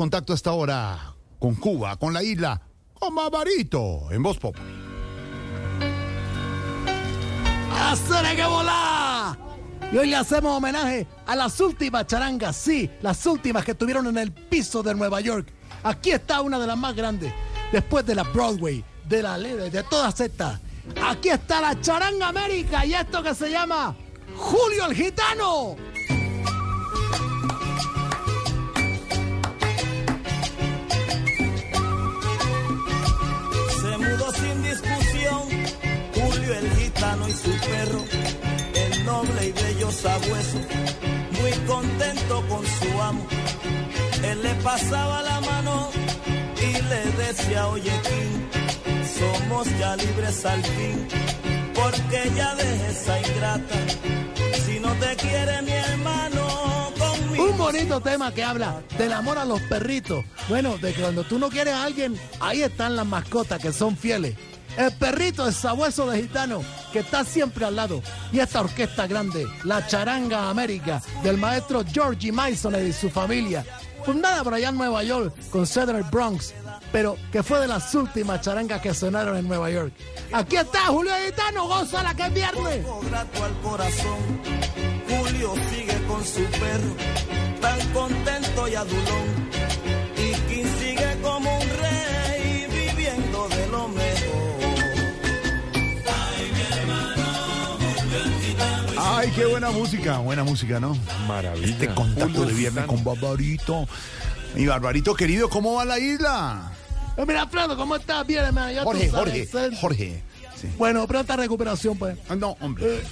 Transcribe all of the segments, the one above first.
contacto hasta ahora con Cuba, con la isla, con Barbarito, en Voz Pop. ¡Hacer que! Y hoy le hacemos homenaje a las últimas charangas, sí, las últimas que estuvieron en el piso de Nueva York. Aquí está una de las más grandes, después de la Broadway, de la Lede, de todas estas. Aquí está la Charanga América y esto que se llama Julio el Gitano. Sin discusión Julio el gitano y su perro, el noble y bello sabueso, muy contento con su amo. Él le pasaba la mano y le decía, oye King, somos ya libres al fin, porque ya deje esa ingrata, bonito tema que habla del amor a los perritos. Bueno, de que cuando tú no quieres a alguien, ahí están las mascotas que son fieles. El perrito es sabueso de gitano que está siempre al lado. Y esta orquesta grande, la Charanga América, del maestro Georgie Mason y su familia, fundada por allá en Nueva York con el Bronx, pero que fue de las últimas charangas que sonaron en Nueva York. Aquí está Julio Gitano, gózala que es viernes. grato al corazón. Julio sigue con su perro, contento y adulón. Y King sigue como un rey, viviendo de lo mejor. Ay, qué buena música, buena música, ¿no? Maravilla. Este contacto de viernes con Barbarito. Mi Barbarito querido, ¿cómo va la isla? Eh, Mira, Alfredo, ¿cómo estás? Bien, hermano. Ya tú Jorge, sabes, Jorge, eh. Jorge. Sí. Bueno, pronta recuperación, pues. Ah, No, hombre.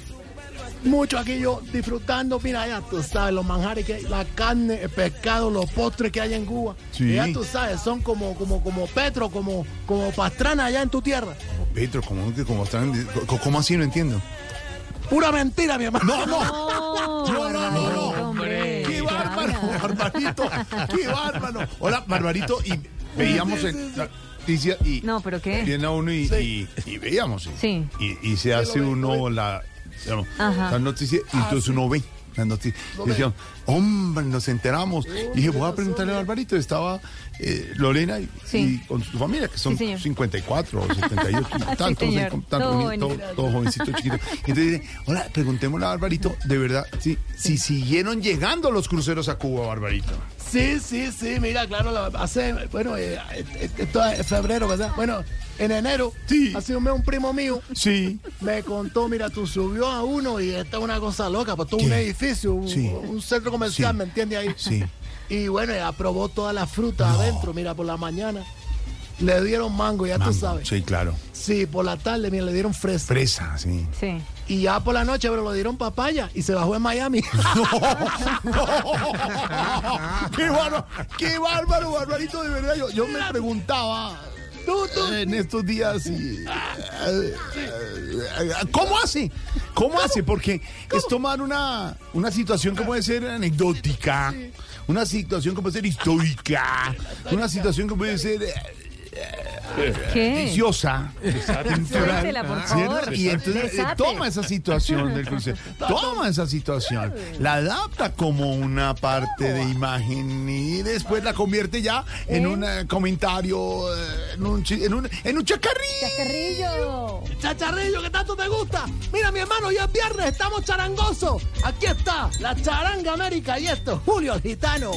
Mucho aquí yo disfrutando, mira, ya tú sabes, los manjares que hay, la carne, el pescado, los postres que hay en Cuba. Sí. Ya tú sabes, son como, como, como Petro, como, como pastrana allá en tu tierra. Petro, ¿cómo, que- cómo están? ¿Cómo así? No entiendo. Pura mentira, mi hermano. No, no. No, No, no, no, no. hombre. ¡Qué bárbaro, Barbarito! ¡Qué bárbaro! Hola, Barbarito, y veíamos en la noticia y No, ¿pero qué? viene a uno y, y- y veíamos. ¿sí? Sí. Y, y se hace uno la, digamos, Ajá. la noticia y entonces uno ve la noticia. Y decían, hombre, nos enteramos. Y dije, voy a preguntarle a Barbarito. Estaba eh, Lorena y, Sí. y con su familia, que son Sí, señor. 54 o 78, Sí, tantos, señor. tantos, Todo bonitos, bonito. todos jovencitos chiquitos. Y entonces dice, hola, preguntémosle a Barbarito, de verdad, sí, si siguieron llegando los cruceros a Cuba, Barbarito. Sí, sí, sí, mira, claro, la- hace, bueno, eh, eh, esto es febrero, ¿verdad? Bueno, en enero, Sí. hace un mes un primo mío Sí. me contó, mira, tú subió a uno y esta es una cosa loca, pues todo un edificio, un, Sí. un centro comercial. ¿me entiendes ahí? Sí. Y bueno, ella probó todas las frutas adentro, mira, por la mañana. Le dieron mango, ya tú sabes. Sí, claro. Sí, por la tarde, mira, le dieron fresa. Fresa, sí. Sí. Y ya por la noche, pero le dieron papaya y se bajó en Miami. ¡Qué bárbaro! ¡Qué bárbaro, Barbarito! De verdad, yo, yo me preguntaba en estos días y, eh, eh, ¿Cómo hace? ¿Cómo hace? Porque es tomar una, una situación que puede ser anecdótica, una situación que puede ser histórica, una situación que puede ser eh, ¿Qué? deliciosa, Suéltela, por ¿cierto? favor. Y entonces eh, Desate. toma esa situación del crucero, toma esa situación, la adapta como una parte de imagen y después la convierte ya en un eh, comentario, eh, en un, chi- en un, en un chacarrín. Chascarrillo. Chacharrillo, que tanto te gusta. Mira, mi hermano, ya es viernes, estamos charangosos. Aquí está la charanga América y esto es Julio el Gitano.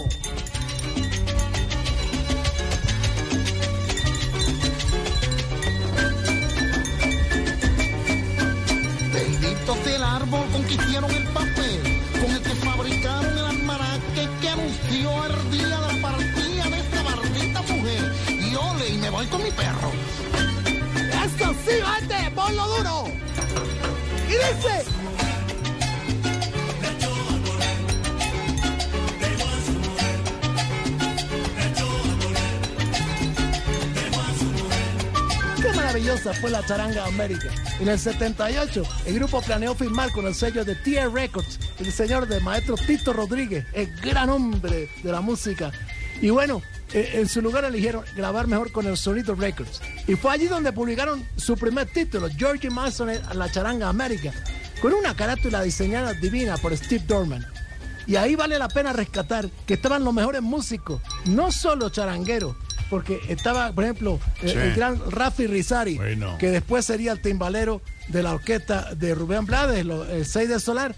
Hicieron el papel, con el que fabricaron el almanaque que anunció el día de la partida de esta maldita mujer. Y ole, y me voy con mi perro. Eso sí, vete, ponlo duro. Y dice. Maravillosa fue la charanga América. En el 78, el grupo planeó firmar con el sello de Tier Records, el señor de maestro Tito Rodríguez, el gran hombre de la música. Y bueno, eh, en su lugar eligieron grabar mejor con el Sonido Records. Y fue allí donde publicaron su primer título, Georgie Mason, La Charanga América, con una carátula diseñada divina por Steve Dorman. Y ahí vale la pena rescatar que estaban los mejores músicos, no solo charangueros, porque estaba, por ejemplo, el, Sí. el gran Rafi Rizari, Bueno. que después sería el timbalero de la orquesta de Rubén Blades, lo- el 6 de Solar.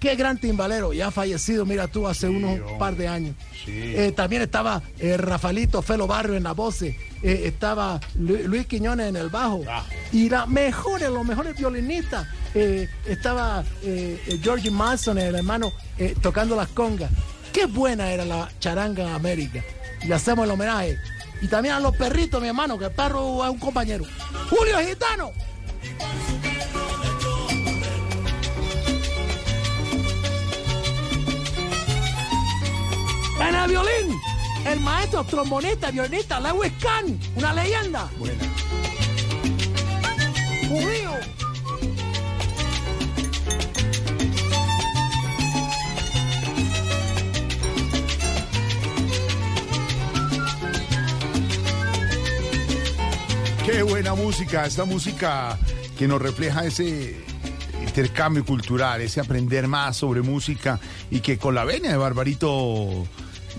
Qué gran timbalero, ya fallecido, mira tú, hace unos hombre. par de años. Sí. Eh, también estaba eh, Rafaelito Felo Barrio en la voz, eh, estaba Lu- Luis Quiñones en el bajo. Ah. Y los mejores, los mejores violinistas, eh, estaba eh, eh, Georgie Manson, el hermano, eh, tocando las congas. Qué buena era la charanga en América. Le hacemos el homenaje. Y también a los perritos, mi hermano, que el perro es un compañero. Julio Gitano. En el violín, el maestro trombonista, violinista, Lewis Kahn, una leyenda. Buena. Judío. Qué buena música, esta música que nos refleja ese intercambio cultural, ese aprender más sobre música y que con la venia de Barbarito,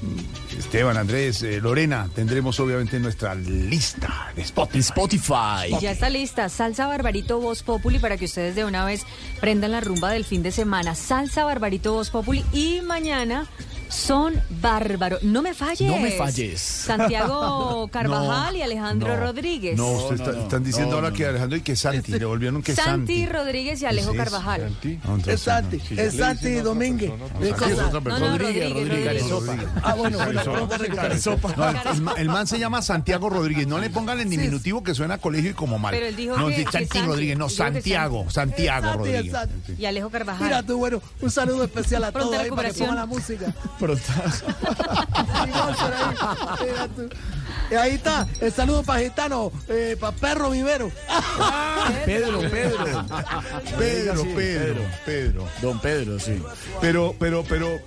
mm, Esteban, Andrés, eh, Lorena, tendremos obviamente nuestra lista de Spotify. Spotify. Y ya está lista, Salsa Barbarito Voz Populi para que ustedes de una vez prendan la rumba del fin de semana. Salsa Barbarito Voz Populi y mañana son bárbaros. No me falles. No me falles. Santiago Carvajal y Alejandro No, Rodríguez. No, usted está- están diciendo ahora que Alejandro y que Santi, le volvieron que Santi Santi. Rodríguez y Alejo ¿Qué es Carvajal. Entonces, Es Santi, sí. es Santi Domínguez. ¿Qué Santi Rodríguez, Rodríguez, Rodríguez. Rodríguez. Ah, bueno, el, el ma- el man se llama Santiago Rodríguez. No le pongan el diminutivo que suena a colegio y como mal. Pero él dijo no, que- Santi Santi. Rodríguez, no, Santiago. Santiago Santi, Rodríguez. Santi. Y Alejo Carvajal. Mira tú, bueno, un saludo especial a todos ahí para que recuperación. pongan la música. Pronto. Igual por ahí. Mira tú. Y ahí está, el saludo para Gitano, eh, para Perro Vivero. Pedro, Pedro. Pedro, Pedro, Pedro. Don Pedro, sí. Pero, pero, pero,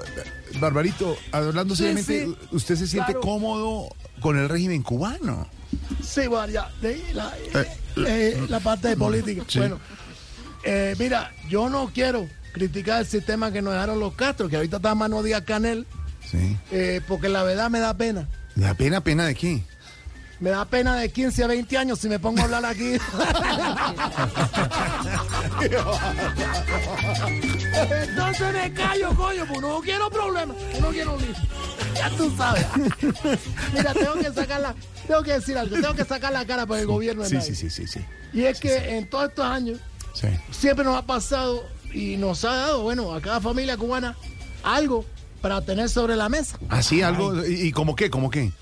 Barbarito, hablando seriamente, sí. ¿usted se siente Claro. cómodo con el régimen cubano? Sí, bueno, ya, de ahí la, eh, la parte de política. Sí. Bueno, eh, mira, yo no quiero criticar el sistema que nos dejaron los Castro, que ahorita está Mano Díaz Canel, Sí. eh, porque la verdad me da pena. ¿Le da pena, pena de qué? Me da pena de 15 a 20 años si me pongo a hablar aquí. Entonces me callo, coño, pues no quiero problemas, no quiero lío. Ya tú sabes. Mira, tengo que sacar la, tengo que decir algo, tengo que sacar la cara por el gobierno de Sí, sí, sí, sí, sí. Y es que en todos estos años siempre nos ha pasado y nos ha dado, bueno, a cada familia cubana algo para tener sobre la mesa. Así, algo, ¿y, y como qué, como qué?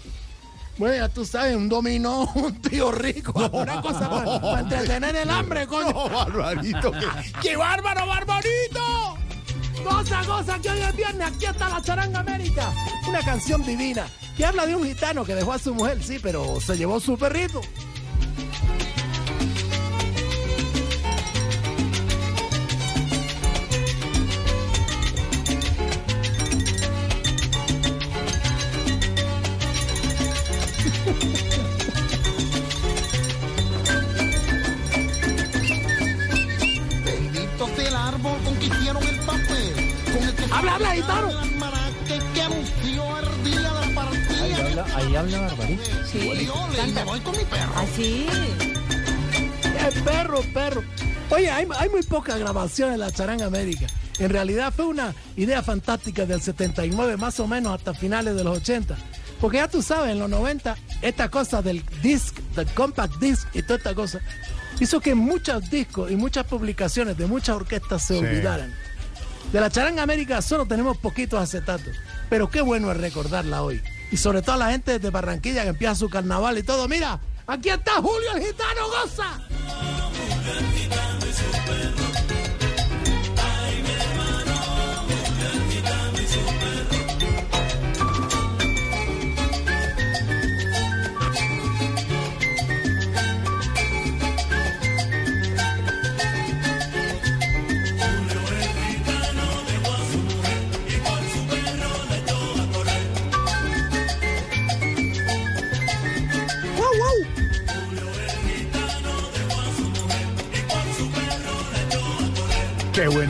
Bueno, ya tú sabes, un dominó, un tío rico, una cosa para, para entretener el hambre, coño. No, Barbarito, qué, qué bárbaro, Barbarito. Cosa, cosa, que hoy es viernes, aquí está la charanga América. Una canción divina que habla de un gitano que dejó a su mujer, sí, pero se llevó su perrito. Habla Barbarito. Sí, Y me voy con mi perro. Así. ¡Qué perro, perro! Oye, hay, hay muy pocas grabaciones de la charanga América. En realidad fue una idea fantástica del 79, más o menos hasta finales de los 80. Porque ya tú sabes, en los 90, esta cosa del disc, del compact disc y toda esta cosa, hizo que muchos discos y muchas publicaciones de muchas orquestas se Sí. olvidaran. De la charanga América solo tenemos poquitos acetatos, pero qué bueno es recordarla hoy. Y sobre todo a la gente de Barranquilla que empieza su carnaval y todo. Mira, aquí está Julio el Gitano Goza.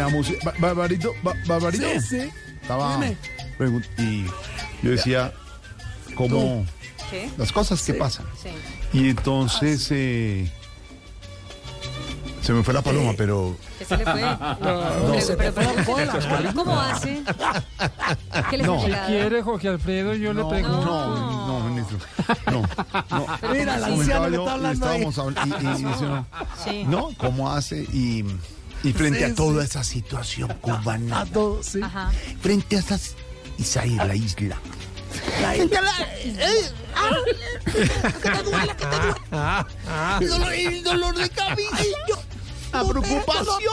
Buena música. Ba- Barbarito, ba- Barbarito. Sí, sí. estaba y yo decía, ¿cómo ¿Qué? las cosas que pasan? Sí. Y entonces eh, se me fue la paloma, pero ¿Qué se le fue? No, se fue la cola. ¿Cómo hace? ¿Qué le No. fue Si quiere, Jorge Alfredo, yo le no, pregunto. no, no, ministro, no, no. Mira, el ¿cómo anciano Comentaba que yo, está y hablando ahí. y- y- y Sí. ¿no? ¿Cómo hace? Y, y frente Sí, a toda sí. esa situación cubana, A todos, sí. Ajá. frente a esas Isaí, la isla. El dolor, el dolor de cabeza, la preocupación,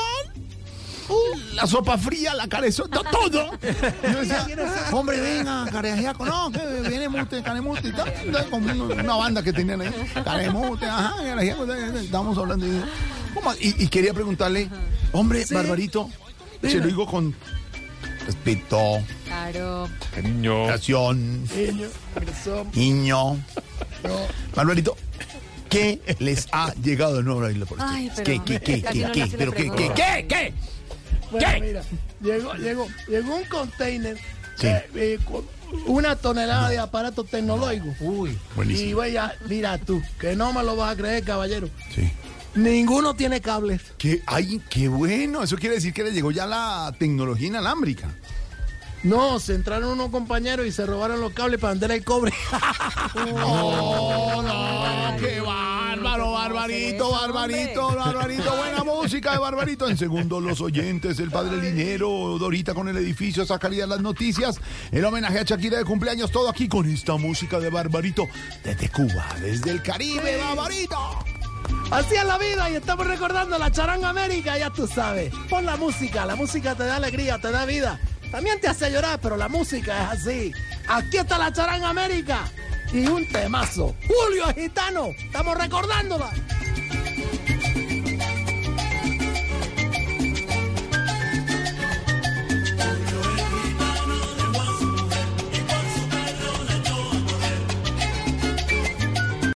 la sopa fría, la carezón, to- todo. Yo decía, hombre, venga, careajiaco, no, que viene mute, canemute y tal. Entonces, Como una banda que tenían ahí, canemute, ajá, careajiaco, estábamos hablando. ¿cómo? Y, y quería preguntarle, hombre, Barbarito, se lo digo con respeto, Claro. Niño. educación, Niño, niño. no. Barbarito, ¿qué les ha llegado de nuevo a la isla por Ay, pero ¿Qué, qué, qué, qué, qué? ¿Pero qué, qué, qué, qué? Bueno, ¿Qué? mira, llegó, llegó, llegó un container, Sí. eh, eh, con una tonelada de aparatos tecnológicos. Uy. Buenísimo. Y vaya, mira tú, que no me lo vas a creer, caballero. Sí. Ninguno tiene cables. ¿Qué? Ay, qué bueno. Eso quiere decir que le llegó ya la tecnología inalámbrica. No, se entraron unos compañeros y se robaron los cables para vender el cobre. ¡Oh, no! ¡Qué bárbaro, barbarito, barbarito, barbarito! Buena música de barbarito. En segundo, los oyentes, el padre Linero, Dorita con el edificio, Zacarías las noticias, el homenaje a Shakira de cumpleaños, todo aquí con esta música de barbarito desde Cuba, desde el Caribe, barbarito. Así es la vida y estamos recordando la charanga América, ya tú sabes. Pon la música, la música te da alegría, te da vida. También te hace llorar, pero la música es así. Aquí está la charanga América y un temazo. Julio gitano, estamos recordándola.